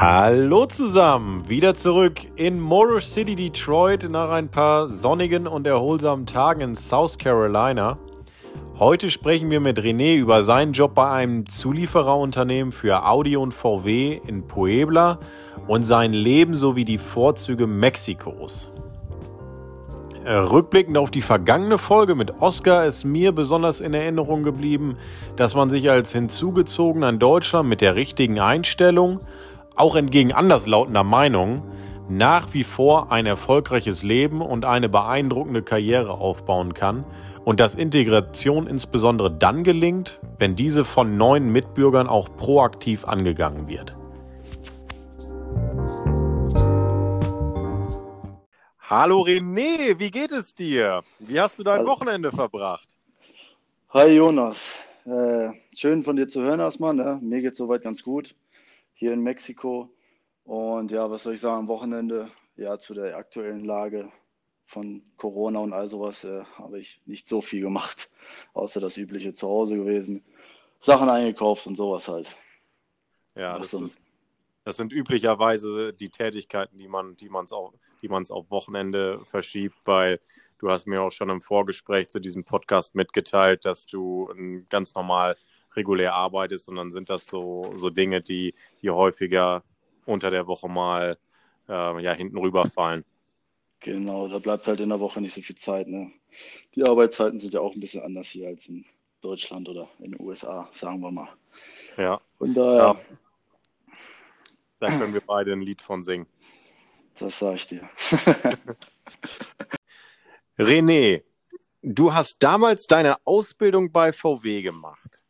Hallo zusammen, wieder zurück in Motor City, Detroit nach ein paar sonnigen und erholsamen Tagen in South Carolina. Heute sprechen wir mit René über seinen Job bei einem Zuliefererunternehmen für Audi und VW in Puebla und sein Leben sowie die Vorzüge Mexikos. Äh, rückblickend auf die vergangene Folge mit Oscar ist mir besonders in Erinnerung geblieben, dass man sich als hinzugezogener in Deutschland mit der richtigen Einstellung, auch entgegen anderslautender Meinungen, nach wie vor ein erfolgreiches Leben und eine beeindruckende Karriere aufbauen kann und dass Integration insbesondere dann gelingt, wenn diese von neuen Mitbürgern auch proaktiv angegangen wird. Hallo René, wie geht es dir? Wie hast du dein Wochenende verbracht? Hi Jonas, äh, schön von dir zu hören erstmal. Ne? Mir geht soweit ganz gut hier in Mexiko. Und ja, was soll ich sagen, am Wochenende, ja, zu der aktuellen Lage von Corona und all sowas äh, habe ich nicht so viel gemacht, außer das übliche zu Hause gewesen, Sachen eingekauft und sowas halt. Ja, das, ist, das sind üblicherweise die Tätigkeiten, die man, die man's auch, die man's auf Wochenende verschiebt, weil du hast mir auch schon im Vorgespräch zu diesem Podcast mitgeteilt, dass du ganz normal regulär arbeitest und dann sind das so, so Dinge, die, die häufiger unter der Woche mal äh, ja, hinten rüberfallen. Genau, da bleibt halt in der Woche nicht so viel Zeit. Ne? Die Arbeitszeiten sind ja auch ein bisschen anders hier als in Deutschland oder in den USA, sagen wir mal. Ja, Von daher, da können wir beide ein Lied von singen. das sage ich dir. René, du hast damals deine Ausbildung bei VW gemacht.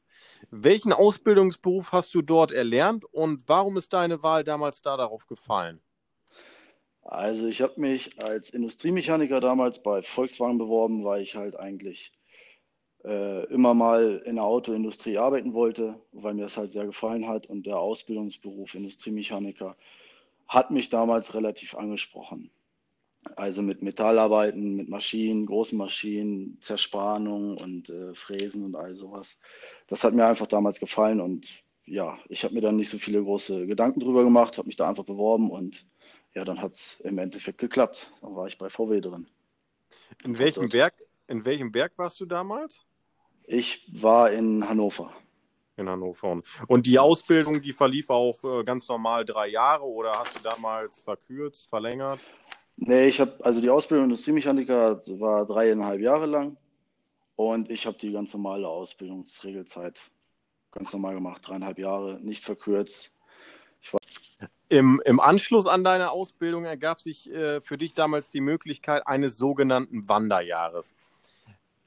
Welchen Ausbildungsberuf hast du dort erlernt und warum ist deine Wahl damals da darauf gefallen? Also ich habe mich als Industriemechaniker damals bei Volkswagen beworben, weil ich halt eigentlich äh, immer mal in der Autoindustrie arbeiten wollte, weil mir das halt sehr gefallen hat und der Ausbildungsberuf Industriemechaniker hat mich damals relativ angesprochen. Also mit Metallarbeiten, mit Maschinen, großen Maschinen, Zerspannung und äh, Fräsen und all sowas. Das hat mir einfach damals gefallen und ja, ich habe mir dann nicht so viele große Gedanken drüber gemacht, habe mich da einfach beworben und ja, dann hat es im Endeffekt geklappt. Dann war ich bei VW drin. In welchem Werk, in welchem Werk warst du damals? Ich war in Hannover. In Hannover. Und die Ausbildung, die verlief auch äh, ganz normal drei Jahre oder hast du damals verkürzt, verlängert? Nee, ich habe, also die Ausbildung Industriemechaniker war dreieinhalb Jahre lang und ich habe die ganz normale Ausbildungsregelzeit ganz normal gemacht, dreieinhalb Jahre, nicht verkürzt. Im, Im Anschluss an deine Ausbildung ergab sich äh, für dich damals die Möglichkeit eines sogenannten Wanderjahres.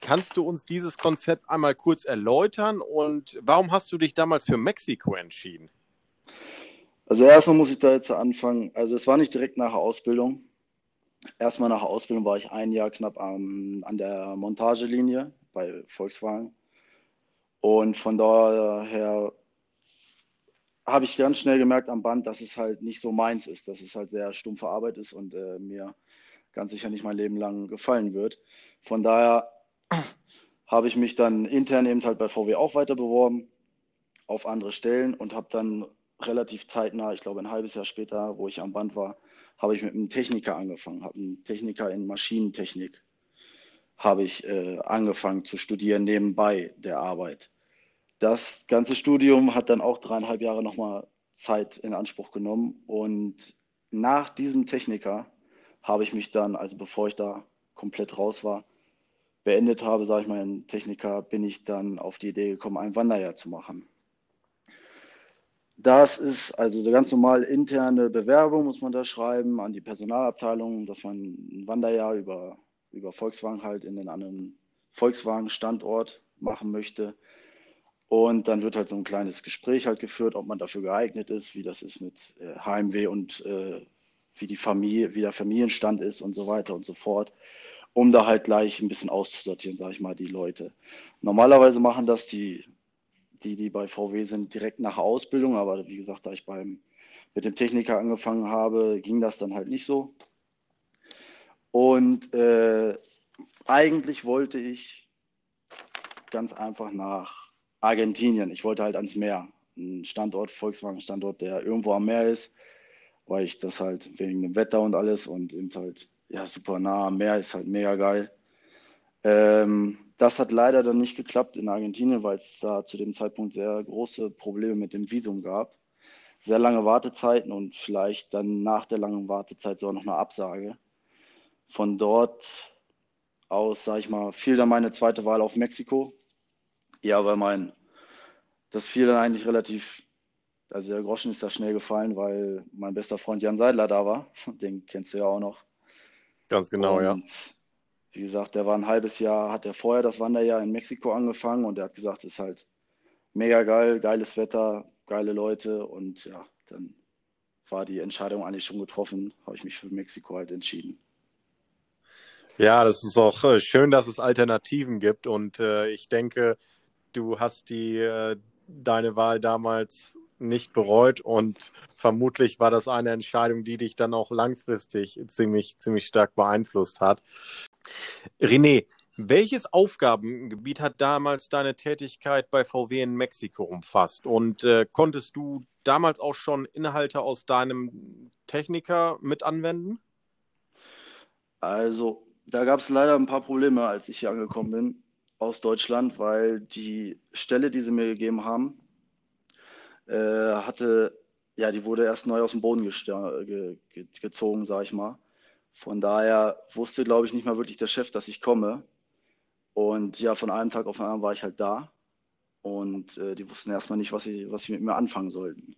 Kannst du uns dieses Konzept einmal kurz erläutern und warum hast du dich damals für Mexiko entschieden? Also erstmal muss ich da jetzt anfangen. Also es war nicht direkt nach der Ausbildung. Erstmal nach Ausbildung war ich ein Jahr knapp am, an der Montagelinie bei Volkswagen. Und von daher habe ich ganz schnell gemerkt am Band, dass es halt nicht so meins ist, dass es halt sehr stumpfe Arbeit ist und äh, mir ganz sicher nicht mein Leben lang gefallen wird. Von daher habe ich mich dann intern eben halt bei VW auch weiter beworben auf andere Stellen und habe dann relativ zeitnah, ich glaube ein halbes Jahr später, wo ich am Band war, habe ich mit einem Techniker angefangen, habe einen Techniker in Maschinentechnik habe ich äh, angefangen zu studieren nebenbei der Arbeit. Das ganze Studium hat dann auch dreieinhalb Jahre nochmal Zeit in Anspruch genommen und nach diesem Techniker habe ich mich dann, also bevor ich da komplett raus war, beendet habe, sage ich mal, in Techniker, bin ich dann auf die Idee gekommen, ein Wanderjahr zu machen. Das ist also so ganz normal interne Bewerbung, muss man da schreiben an die Personalabteilung, dass man ein Wanderjahr über, über Volkswagen halt in den anderen Volkswagen-Standort machen möchte. Und dann wird halt so ein kleines Gespräch halt geführt, ob man dafür geeignet ist, wie das ist mit äh, HMW und äh, wie die Familie, wie der Familienstand ist und so weiter und so fort, um da halt gleich ein bisschen auszusortieren, sage ich mal, die Leute. Normalerweise machen das die die, die bei VW sind, direkt nach Ausbildung. Aber wie gesagt, da ich beim, mit dem Techniker angefangen habe, ging das dann halt nicht so. Und äh, eigentlich wollte ich ganz einfach nach Argentinien. Ich wollte halt ans Meer. ein Standort, Volkswagen-Standort, der irgendwo am Meer ist, weil ich das halt wegen dem Wetter und alles und eben halt, ja, super nah am Meer ist halt mega geil. Ähm, das hat leider dann nicht geklappt in Argentinien, weil es da zu dem Zeitpunkt sehr große Probleme mit dem Visum gab. Sehr lange Wartezeiten und vielleicht dann nach der langen Wartezeit sogar noch eine Absage. Von dort aus, sage ich mal, fiel dann meine zweite Wahl auf Mexiko. Ja, weil mein, das fiel dann eigentlich relativ, also der Groschen ist da schnell gefallen, weil mein bester Freund Jan Seidler da war. Den kennst du ja auch noch. Ganz genau, und, ja. Wie gesagt, der war ein halbes Jahr, hat er vorher das Wanderjahr in Mexiko angefangen und er hat gesagt, es ist halt mega geil, geiles Wetter, geile Leute und ja, dann war die Entscheidung eigentlich schon getroffen, habe ich mich für Mexiko halt entschieden. Ja, das ist auch äh, schön, dass es Alternativen gibt und äh, ich denke, du hast die äh, deine Wahl damals nicht bereut und vermutlich war das eine Entscheidung, die dich dann auch langfristig ziemlich ziemlich stark beeinflusst hat. René, welches Aufgabengebiet hat damals deine Tätigkeit bei VW in Mexiko umfasst? Und äh, konntest du damals auch schon Inhalte aus deinem Techniker mit anwenden? Also, da gab es leider ein paar Probleme, als ich hier angekommen bin aus Deutschland, weil die Stelle, die sie mir gegeben haben, äh, hatte, ja, die wurde erst neu aus dem Boden ge ge gezogen, sag ich mal. Von daher wusste, glaube ich, nicht mal wirklich der Chef, dass ich komme. Und ja, von einem Tag auf den anderen war ich halt da. Und äh, die wussten erstmal nicht, was sie, was sie mit mir anfangen sollten.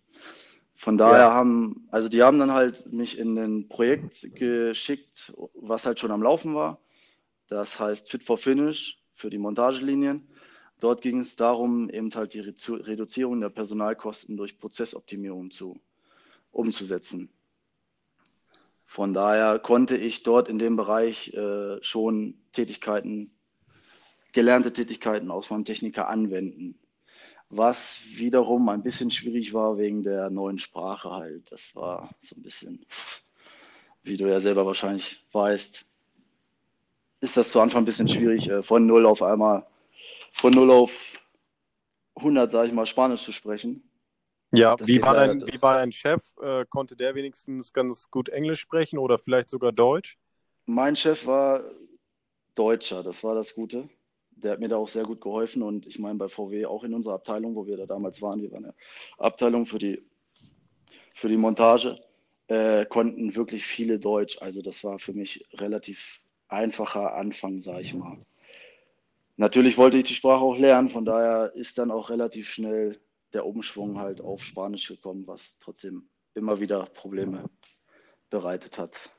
Von daher ja. haben, also die haben dann halt mich in ein Projekt geschickt, was halt schon am Laufen war. Das heißt Fit for Finish für die Montagelinien. Dort ging es darum, eben halt die Reduzierung der Personalkosten durch Prozessoptimierung zu, umzusetzen. Von daher konnte ich dort in dem Bereich äh, schon Tätigkeiten, gelernte Tätigkeiten aus meinem Techniker anwenden. Was wiederum ein bisschen schwierig war wegen der neuen Sprache halt. Das war so ein bisschen, wie du ja selber wahrscheinlich weißt, ist das zu Anfang ein bisschen schwierig, äh, von null auf einmal, von null auf 100, sage ich mal, Spanisch zu sprechen. Ja, wie war, dein, wie war dein Chef? Äh, konnte der wenigstens ganz gut Englisch sprechen oder vielleicht sogar Deutsch? Mein Chef war Deutscher, das war das Gute. Der hat mir da auch sehr gut geholfen und ich meine bei VW auch in unserer Abteilung, wo wir da damals waren, wir waren eine Abteilung für die, für die Montage, äh, konnten wirklich viele Deutsch. Also das war für mich relativ einfacher Anfang, sage ich mal. Natürlich wollte ich die Sprache auch lernen, von daher ist dann auch relativ schnell der Umschwung halt auf Spanisch gekommen, was trotzdem immer wieder Probleme bereitet hat.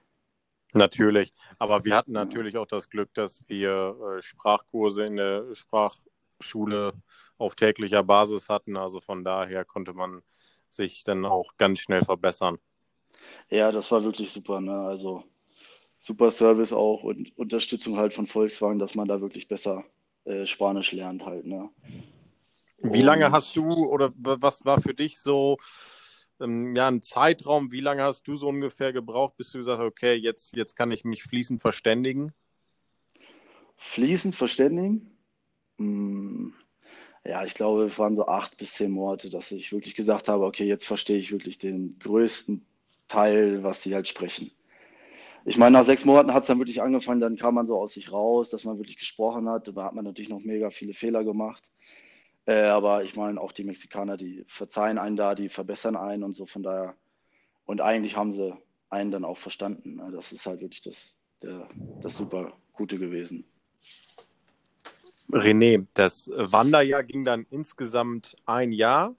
Natürlich, aber wir hatten natürlich auch das Glück, dass wir äh, Sprachkurse in der Sprachschule auf täglicher Basis hatten. Also von daher konnte man sich dann auch ganz schnell verbessern. Ja, das war wirklich super. Ne? Also super Service auch und Unterstützung halt von Volkswagen, dass man da wirklich besser äh, Spanisch lernt halt. Ne? Wie lange hast du oder was war für dich so ähm, ja, ein Zeitraum? Wie lange hast du so ungefähr gebraucht, bis du gesagt hast, okay, jetzt, jetzt kann ich mich fließend verständigen? Fließend verständigen? Hm, ja, ich glaube, es waren so acht bis zehn Monate, dass ich wirklich gesagt habe, okay, jetzt verstehe ich wirklich den größten Teil, was sie halt sprechen. Ich meine, nach sechs Monaten hat es dann wirklich angefangen, dann kam man so aus sich raus, dass man wirklich gesprochen hat. Da hat man natürlich noch mega viele Fehler gemacht. Äh, aber ich meine, auch die Mexikaner, die verzeihen einen da, die verbessern einen und so. Von daher, und eigentlich haben sie einen dann auch verstanden. Ne? Das ist halt wirklich das, der, das super Gute gewesen. René, das Wanderjahr ging dann insgesamt ein Jahr,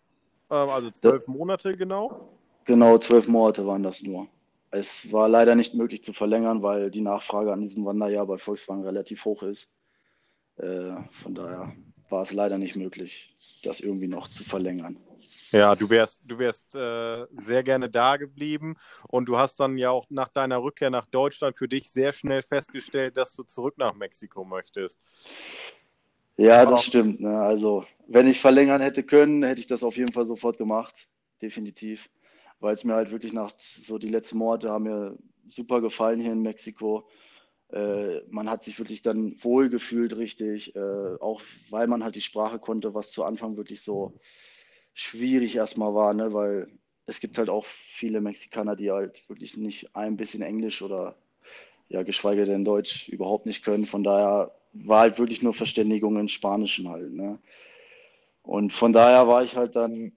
ähm, also zwölf ja. Monate genau? Genau, zwölf Monate waren das nur. Es war leider nicht möglich zu verlängern, weil die Nachfrage an diesem Wanderjahr bei Volkswagen relativ hoch ist. Äh, von daher war es leider nicht möglich, das irgendwie noch zu verlängern. Ja, du wärst, du wärst äh, sehr gerne da geblieben und du hast dann ja auch nach deiner Rückkehr nach Deutschland für dich sehr schnell festgestellt, dass du zurück nach Mexiko möchtest. Ja, Aber das stimmt. Ne? Also, wenn ich verlängern hätte können, hätte ich das auf jeden Fall sofort gemacht. Definitiv. Weil es mir halt wirklich nach so die letzten Monate haben mir super gefallen hier in Mexiko. Äh, man hat sich wirklich dann wohl gefühlt, richtig, äh, auch weil man halt die Sprache konnte, was zu Anfang wirklich so schwierig erstmal war, ne? weil es gibt halt auch viele Mexikaner, die halt wirklich nicht ein bisschen Englisch oder ja, geschweige denn Deutsch überhaupt nicht können. Von daher war halt wirklich nur Verständigung in Spanischen halt. Ne? Und von daher war ich halt dann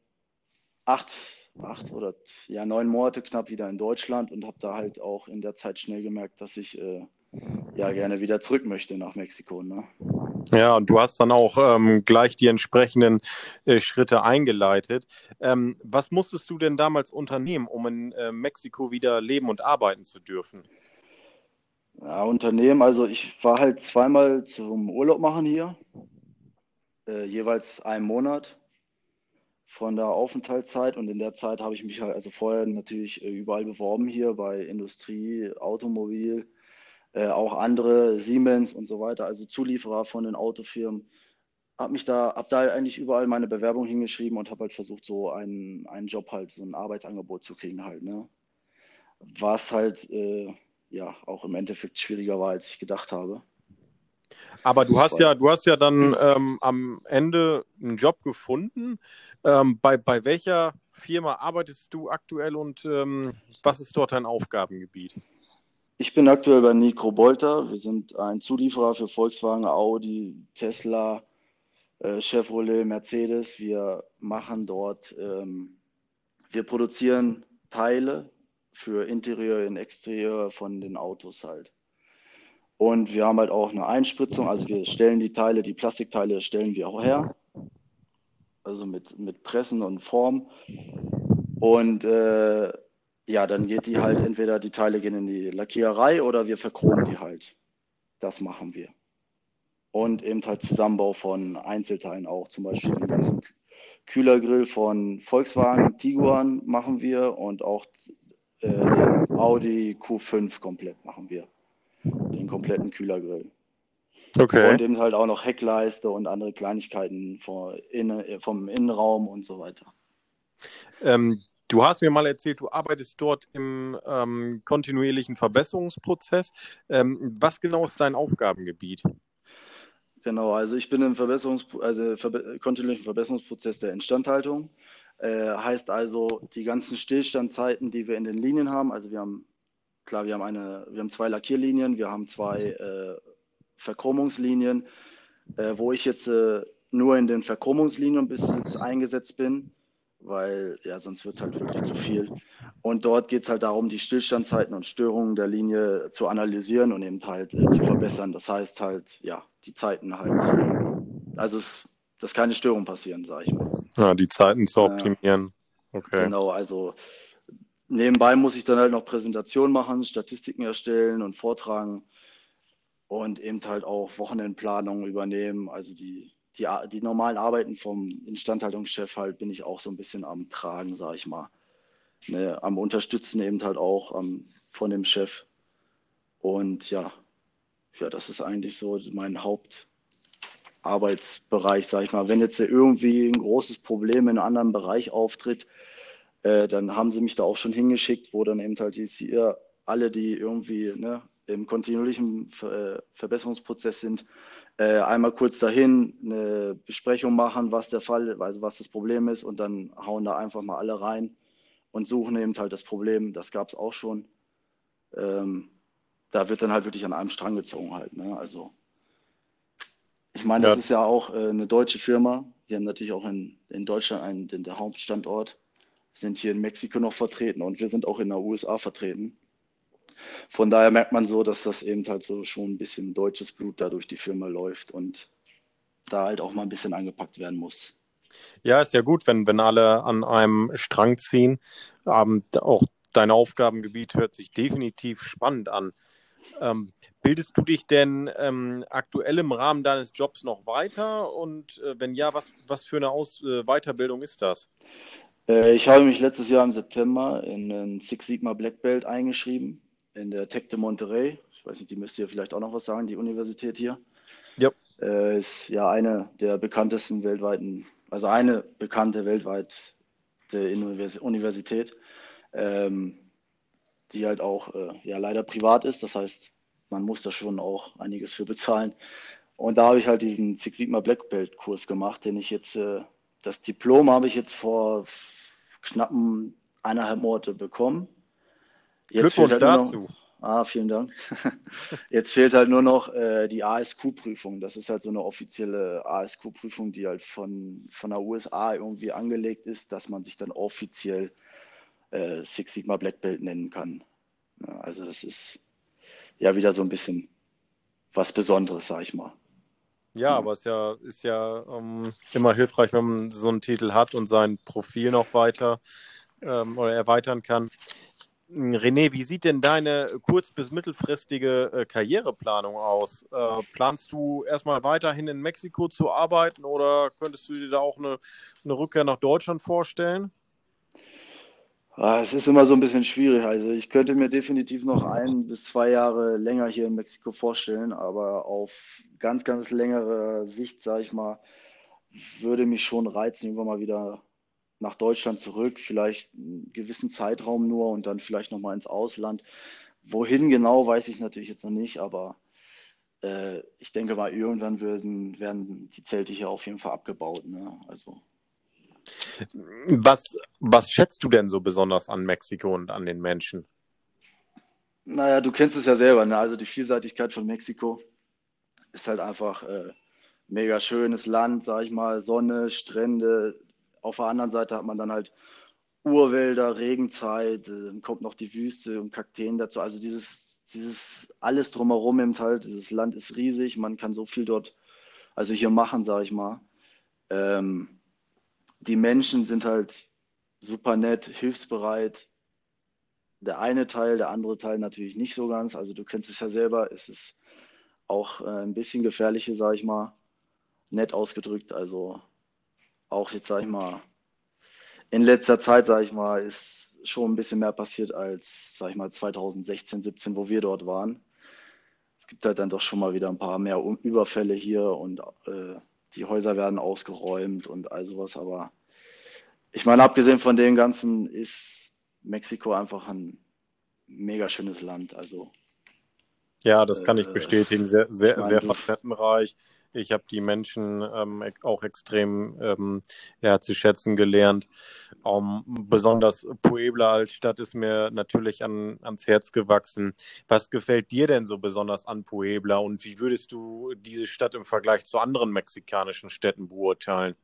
acht, acht oder ja, neun Monate knapp wieder in Deutschland und habe da halt auch in der Zeit schnell gemerkt, dass ich äh, ja gerne wieder zurück möchte nach Mexiko. Ne? Ja, und du hast dann auch ähm, gleich die entsprechenden äh, Schritte eingeleitet. Ähm, was musstest du denn damals unternehmen, um in äh, Mexiko wieder leben und arbeiten zu dürfen? Ja, Unternehmen, also ich war halt zweimal zum Urlaub machen hier, äh, jeweils einen Monat von der Aufenthaltszeit und in der Zeit habe ich mich halt, also vorher natürlich äh, überall beworben hier bei Industrie, Automobil, äh, auch andere Siemens und so weiter, also Zulieferer von den Autofirmen. Habe mich da, habe da eigentlich überall meine Bewerbung hingeschrieben und habe halt versucht, so einen, einen Job halt, so ein Arbeitsangebot zu kriegen halt, ne? Was halt, äh, ja, auch im Endeffekt schwieriger war, als ich gedacht habe. Aber du hast ja, du hast ja dann ähm, am Ende einen Job gefunden. Ähm, bei, bei welcher Firma arbeitest du aktuell und ähm, was ist dort dein Aufgabengebiet? Ich bin aktuell bei Nico Bolter. Wir sind ein Zulieferer für Volkswagen, Audi, Tesla, äh, Chevrolet, Mercedes. Wir machen dort, ähm, wir produzieren Teile für Interieur und Exterieur von den Autos halt. Und wir haben halt auch eine Einspritzung, also wir stellen die Teile, die Plastikteile stellen wir auch her. Also mit, mit Pressen und Form. Und äh, ja, dann geht die halt entweder die Teile gehen in die Lackiererei oder wir verchromen die halt. Das machen wir. Und eben halt Zusammenbau von Einzelteilen auch, zum Beispiel den ganzen Kühlergrill von Volkswagen Tiguan machen wir und auch äh, den Audi Q5 komplett machen wir. Den kompletten Kühlergrill. Okay. Und eben halt auch noch Heckleiste und andere Kleinigkeiten vom, Innenraum und so weiter. Ähm, Du hast mir mal erzählt, du arbeitest dort im ähm, kontinuierlichen Verbesserungsprozess. Ähm, was genau ist dein Aufgabengebiet? Genau, also ich bin im Verbesserungs also Ver kontinuierlichen Verbesserungsprozess der Instandhaltung. Äh, heißt also, die ganzen Stillstandzeiten, die wir in den Linien haben, also wir haben, klar, wir haben eine, wir haben zwei Lackierlinien, wir haben zwei äh, Verchromungslinien, äh, wo ich jetzt äh, nur in den Verchromungslinien bis jetzt eingesetzt bin weil ja, sonst wird es halt wirklich zu viel. Und dort geht es halt darum, die Stillstandzeiten und Störungen der Linie zu analysieren und eben halt äh, zu verbessern. Das heißt halt, ja, die Zeiten halt, also es, dass keine Störungen passieren, sage ich mal. Ja, die Zeiten zu optimieren. Okay. Genau, also nebenbei muss ich dann halt noch Präsentationen machen, Statistiken erstellen und vortragen und eben halt auch Wochenendplanungen übernehmen, also die die, die normalen Arbeiten vom Instandhaltungschef halt bin ich auch so ein bisschen am Tragen, sage ich mal. Ne, am Unterstützen eben halt auch um, von dem Chef. Und ja, ja, das ist eigentlich so mein Hauptarbeitsbereich, sage ich mal. Wenn jetzt irgendwie ein großes Problem in einem anderen Bereich auftritt, äh, dann haben sie mich da auch schon hingeschickt, wo dann eben halt hier alle, die irgendwie ne, im kontinuierlichen Ver äh, Verbesserungsprozess sind, äh, einmal kurz dahin eine Besprechung machen, was der Fall, also was das Problem ist und dann hauen da einfach mal alle rein und suchen eben halt das Problem. Das gab es auch schon. Ähm, da wird dann halt wirklich an einem Strang gezogen halt. Ne? Also ich meine, das ja. ist ja auch äh, eine deutsche Firma. Die haben natürlich auch in, in Deutschland einen, den, der Hauptstandort, sind hier in Mexiko noch vertreten und wir sind auch in der USA vertreten. Von daher merkt man so, dass das eben halt so schon ein bisschen deutsches Blut da durch die Firma läuft und da halt auch mal ein bisschen angepackt werden muss. Ja, ist ja gut, wenn, wenn alle an einem Strang ziehen. Ähm, auch dein Aufgabengebiet hört sich definitiv spannend an. Ähm, bildest du dich denn ähm, aktuell im Rahmen deines Jobs noch weiter? Und äh, wenn ja, was, was für eine Aus äh, Weiterbildung ist das? Äh, ich habe mich letztes Jahr im September in ein Six Sigma Black Belt eingeschrieben in der Tech de Monterrey. Ich weiß nicht, die müsste ihr vielleicht auch noch was sagen, die Universität hier. Ja. Äh, ist ja eine der bekanntesten weltweiten, also eine bekannte weltweite Universität, ähm, die halt auch äh, ja leider privat ist. Das heißt, man muss da schon auch einiges für bezahlen. Und da habe ich halt diesen Six Sigma Black Belt Kurs gemacht, den ich jetzt äh, das Diplom habe ich jetzt vor knappen eineinhalb Monate bekommen. Jetzt Glückwunsch halt dazu. Noch, ah, vielen Dank. Jetzt fehlt halt nur noch äh, die ASQ-Prüfung. Das ist halt so eine offizielle ASQ-Prüfung, die halt von, von der USA irgendwie angelegt ist, dass man sich dann offiziell äh, Six Sigma Black Belt nennen kann. Ja, also das ist ja wieder so ein bisschen was Besonderes, sag ich mal. Ja, aber es ist ja, ist ja ähm, immer hilfreich, wenn man so einen Titel hat und sein Profil noch weiter ähm, oder erweitern kann. René, wie sieht denn deine kurz- bis mittelfristige äh, Karriereplanung aus? Äh, planst du erstmal weiterhin in Mexiko zu arbeiten oder könntest du dir da auch eine, eine Rückkehr nach Deutschland vorstellen? Ah, es ist immer so ein bisschen schwierig. Also ich könnte mir definitiv noch ein bis zwei Jahre länger hier in Mexiko vorstellen, aber auf ganz, ganz längere Sicht, sage ich mal, würde mich schon reizen, irgendwann mal wieder nach Deutschland zurück, vielleicht einen gewissen Zeitraum nur und dann vielleicht nochmal ins Ausland. Wohin genau, weiß ich natürlich jetzt noch nicht, aber äh, ich denke mal, irgendwann werden, werden die Zelte hier auf jeden Fall abgebaut. Ne? Also was, was schätzt du denn so besonders an Mexiko und an den Menschen? Naja, du kennst es ja selber, ne? also die Vielseitigkeit von Mexiko ist halt einfach äh, mega schönes Land, sag ich mal, Sonne, Strände. Auf der anderen Seite hat man dann halt Urwälder, Regenzeit, äh, dann kommt noch die Wüste und Kakteen dazu. Also dieses, dieses alles drumherum im halt, dieses Land ist riesig, man kann so viel dort, also hier machen, sag ich mal. Ähm, die Menschen sind halt super nett, hilfsbereit. Der eine Teil, der andere Teil natürlich nicht so ganz. Also du kennst es ja selber, es ist auch äh, ein bisschen gefährliche, sage ich mal, nett ausgedrückt. Also auch jetzt, sage ich mal, in letzter Zeit, sage ich mal, ist schon ein bisschen mehr passiert als, sage ich mal, 2016, 17, wo wir dort waren. Es gibt halt dann doch schon mal wieder ein paar mehr Überfälle hier und äh, die Häuser werden ausgeräumt und all sowas. Aber ich meine, abgesehen von dem Ganzen ist Mexiko einfach ein mega schönes Land. Also ja, das kann ich äh, bestätigen. Sehr, sehr, ich sehr facettenreich. Ich habe die Menschen ähm, auch extrem ähm, ja, zu schätzen gelernt. Um, besonders Puebla als Stadt ist mir natürlich an, ans Herz gewachsen. Was gefällt dir denn so besonders an Puebla und wie würdest du diese Stadt im Vergleich zu anderen mexikanischen Städten beurteilen?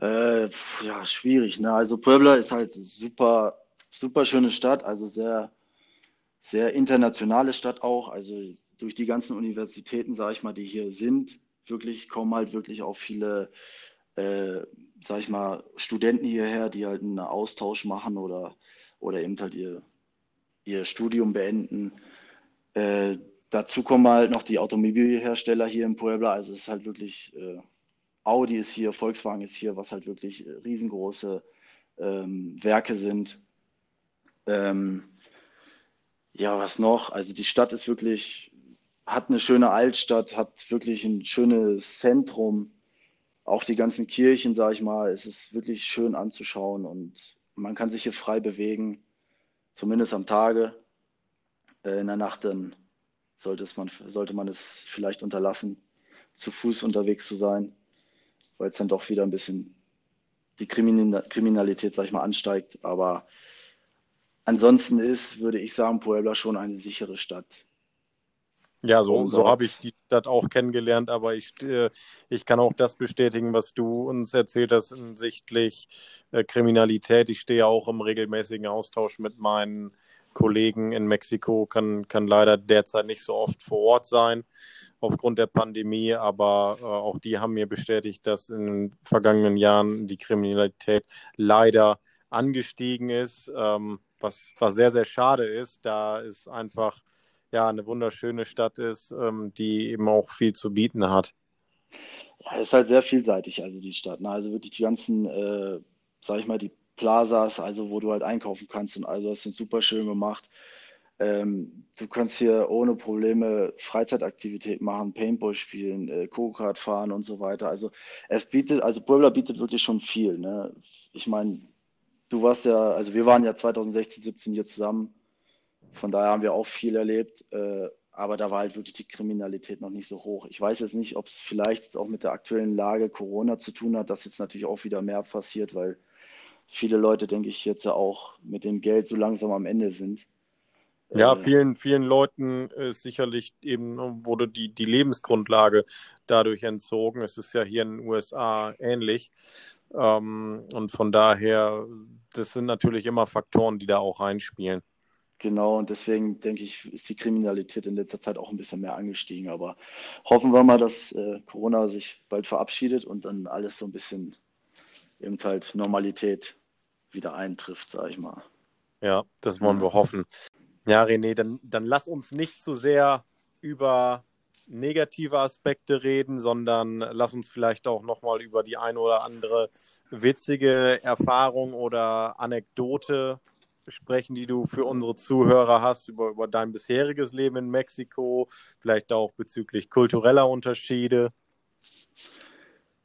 Äh, ja, schwierig. Ne? Also Puebla ist halt super, super schöne Stadt, also sehr sehr internationale Stadt auch. Also durch die ganzen Universitäten, sage ich mal, die hier sind, wirklich kommen halt wirklich auch viele, äh, sage ich mal, Studenten hierher, die halt einen Austausch machen oder, oder eben halt ihr, ihr Studium beenden. Äh, dazu kommen halt noch die Automobilhersteller hier in Puebla. Also es ist halt wirklich, äh, Audi ist hier, Volkswagen ist hier, was halt wirklich riesengroße ähm, Werke sind. Ähm, ja, was noch? Also die Stadt ist wirklich, hat eine schöne Altstadt, hat wirklich ein schönes Zentrum. Auch die ganzen Kirchen, sage ich mal, es ist wirklich schön anzuschauen und man kann sich hier frei bewegen, zumindest am Tage. Äh, in der Nacht dann sollte, es man, sollte man es vielleicht unterlassen, zu Fuß unterwegs zu sein, weil es dann doch wieder ein bisschen die Kriminalität, sag ich mal, ansteigt. Aber Ansonsten ist, würde ich sagen, Puebla schon eine sichere Stadt. Ja, so, so habe ich die Stadt auch kennengelernt, aber ich, äh, ich kann auch das bestätigen, was du uns erzählt hast hinsichtlich äh, Kriminalität. Ich stehe auch im regelmäßigen Austausch mit meinen Kollegen in Mexiko, kann, kann leider derzeit nicht so oft vor Ort sein aufgrund der Pandemie, aber äh, auch die haben mir bestätigt, dass in den vergangenen Jahren die Kriminalität leider angestiegen ist. Ähm, was, was sehr, sehr schade ist, da es einfach ja eine wunderschöne Stadt ist, ähm, die eben auch viel zu bieten hat. Ja, ist halt sehr vielseitig, also die Stadt. Ne? Also wirklich die ganzen, äh, sag ich mal, die Plazas, also wo du halt einkaufen kannst und also das sind super schön gemacht. Ähm, du kannst hier ohne Probleme Freizeitaktivitäten machen, Paintball spielen, äh, Go-Kart fahren und so weiter. Also es bietet, also Puebla bietet wirklich schon viel. Ne? Ich meine, du warst ja, also wir waren ja 2016, 17 hier zusammen. Von daher haben wir auch viel erlebt. Äh, aber da war halt wirklich die Kriminalität noch nicht so hoch. Ich weiß jetzt nicht, ob es vielleicht jetzt auch mit der aktuellen Lage Corona zu tun hat, dass jetzt natürlich auch wieder mehr passiert, weil viele Leute, denke ich, jetzt ja auch mit dem Geld so langsam am Ende sind. Ja, äh, vielen, vielen Leuten ist sicherlich eben wurde die, die Lebensgrundlage dadurch entzogen. Es ist ja hier in den USA ähnlich. Ähm, und von daher, das sind natürlich immer Faktoren, die da auch reinspielen. Genau, und deswegen denke ich, ist die Kriminalität in letzter Zeit auch ein bisschen mehr angestiegen. Aber hoffen wir mal, dass äh, Corona sich bald verabschiedet und dann alles so ein bisschen eben halt Normalität wieder eintrifft, sage ich mal. Ja, das wollen wir hoffen. Ja, René, dann, dann lass uns nicht zu sehr über negative Aspekte reden, sondern lass uns vielleicht auch nochmal über die eine oder andere witzige Erfahrung oder Anekdote sprechen, die du für unsere Zuhörer hast, über, über dein bisheriges Leben in Mexiko, vielleicht auch bezüglich kultureller Unterschiede.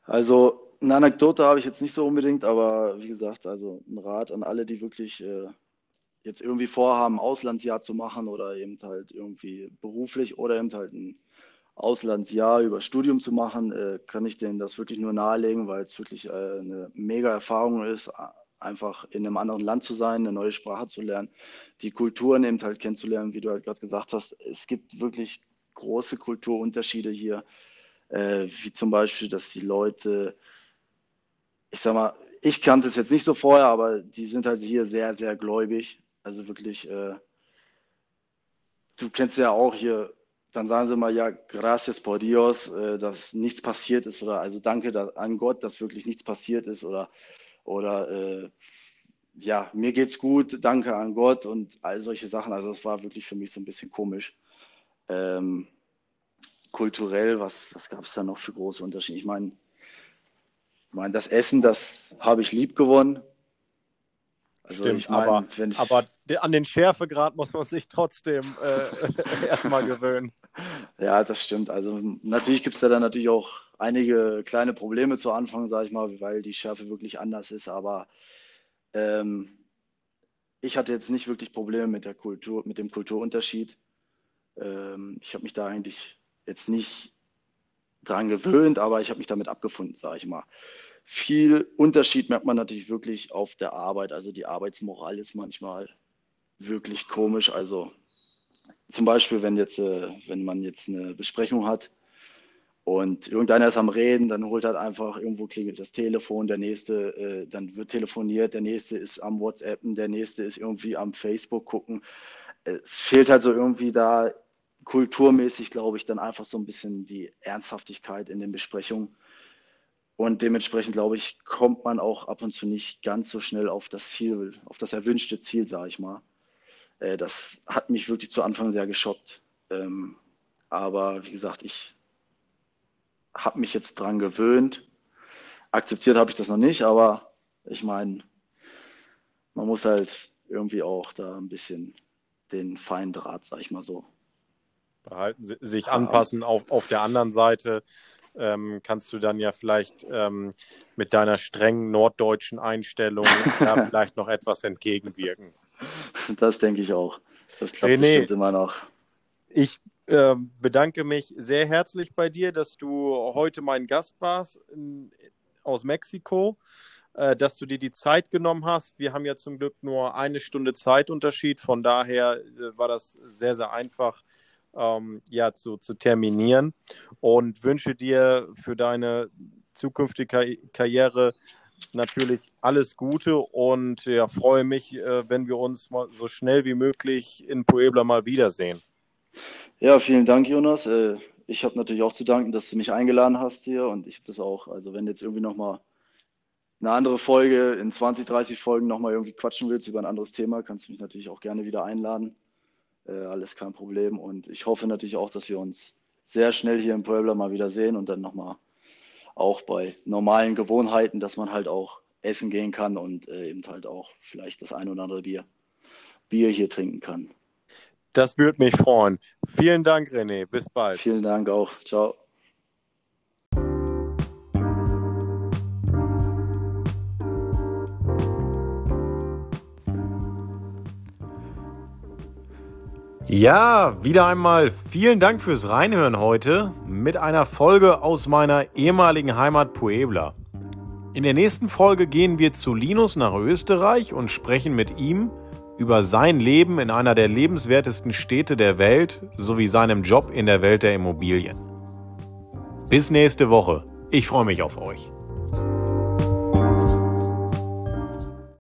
Also eine Anekdote habe ich jetzt nicht so unbedingt, aber wie gesagt, also ein Rat an alle, die wirklich äh, jetzt irgendwie vorhaben, Auslandsjahr zu machen oder eben halt irgendwie beruflich oder eben halt ein Auslandsjahr über Studium zu machen, äh, kann ich denen das wirklich nur nahelegen, weil es wirklich äh, eine mega Erfahrung ist, einfach in einem anderen Land zu sein, eine neue Sprache zu lernen, die Kulturen eben halt kennenzulernen, wie du halt gerade gesagt hast. Es gibt wirklich große Kulturunterschiede hier, äh, wie zum Beispiel, dass die Leute, ich sag mal, ich kannte es jetzt nicht so vorher, aber die sind halt hier sehr, sehr gläubig. Also wirklich, äh, du kennst ja auch hier dann sagen sie mal, ja, gracias por Dios, äh, dass nichts passiert ist oder also danke da, an Gott, dass wirklich nichts passiert ist oder, oder äh, ja, mir geht's gut, danke an Gott und all solche Sachen. Also das war wirklich für mich so ein bisschen komisch. Ähm, kulturell, was, was gab es da noch für große Unterschiede? Ich meine, ich mein, das Essen, das habe ich lieb gewonnen. Also Stimmt, ich mein, aber, ich... aber an den Schärfegrad muss man sich trotzdem äh, erstmal gewöhnen. Ja, das stimmt. Also natürlich gibt es da dann natürlich auch einige kleine Probleme zu Anfang, sage ich mal, weil die Schärfe wirklich anders ist. Aber ähm, ich hatte jetzt nicht wirklich Probleme mit der Kultur, mit dem Kulturunterschied. Ähm, ich habe mich da eigentlich jetzt nicht dran gewöhnt, aber ich habe mich damit abgefunden, sage ich mal. Viel Unterschied merkt man natürlich wirklich auf der Arbeit. Also die Arbeitsmoral ist manchmal wirklich komisch. Also zum Beispiel, wenn jetzt, äh, wenn man jetzt eine Besprechung hat und irgendeiner ist am Reden, dann holt halt einfach irgendwo klingelt das Telefon, der nächste, äh, dann wird telefoniert, der nächste ist am WhatsAppen, der nächste ist irgendwie am Facebook gucken. Es fehlt halt so irgendwie da kulturmäßig, glaube ich, dann einfach so ein bisschen die Ernsthaftigkeit in den Besprechungen. Und dementsprechend, glaube ich, kommt man auch ab und zu nicht ganz so schnell auf das Ziel, auf das erwünschte Ziel, sage ich mal. Äh, das hat mich wirklich zu Anfang sehr geschockt. Ähm, aber wie gesagt, ich habe mich jetzt dran gewöhnt. Akzeptiert habe ich das noch nicht, aber ich meine, man muss halt irgendwie auch da ein bisschen den feinen Draht, sag ich mal so. Behalten, sich anpassen. Auf, auf der anderen Seite ähm, kannst du dann ja vielleicht ähm, mit deiner strengen norddeutschen Einstellung ja, vielleicht noch etwas entgegenwirken. Das denke ich auch. Das klappt René, bestimmt immer noch. Ich äh, bedanke mich sehr herzlich bei dir, dass du heute mein Gast warst in, aus Mexiko, äh, dass du dir die Zeit genommen hast. Wir haben ja zum Glück nur eine Stunde Zeitunterschied, von daher äh, war das sehr, sehr einfach ähm, ja, zu, zu terminieren und wünsche dir für deine zukünftige Karriere natürlich alles Gute und ja, freue mich, äh, wenn wir uns mal so schnell wie möglich in Puebla mal wiedersehen. Ja, vielen Dank, Jonas. Äh, ich habe natürlich auch zu danken, dass du mich eingeladen hast hier und ich habe das auch, also wenn jetzt irgendwie nochmal eine andere Folge in 20, 30 Folgen nochmal irgendwie quatschen willst über ein anderes Thema, kannst du mich natürlich auch gerne wieder einladen. Äh, alles kein Problem und ich hoffe natürlich auch, dass wir uns sehr schnell hier in Puebla mal wieder sehen und dann nochmal auch bei normalen Gewohnheiten, dass man halt auch essen gehen kann und äh, eben halt auch vielleicht das ein oder andere Bier, Bier hier trinken kann. Das würde mich freuen. Vielen Dank, René. Bis bald. Vielen Dank auch. Ciao. Ja, wieder einmal vielen Dank fürs Reinhören heute mit einer Folge aus meiner ehemaligen Heimat Puebla. In der nächsten Folge gehen wir zu Linus nach Österreich und sprechen mit ihm über sein Leben in einer der lebenswertesten Städte der Welt sowie seinem Job in der Welt der Immobilien. Bis nächste Woche. Ich freue mich auf euch.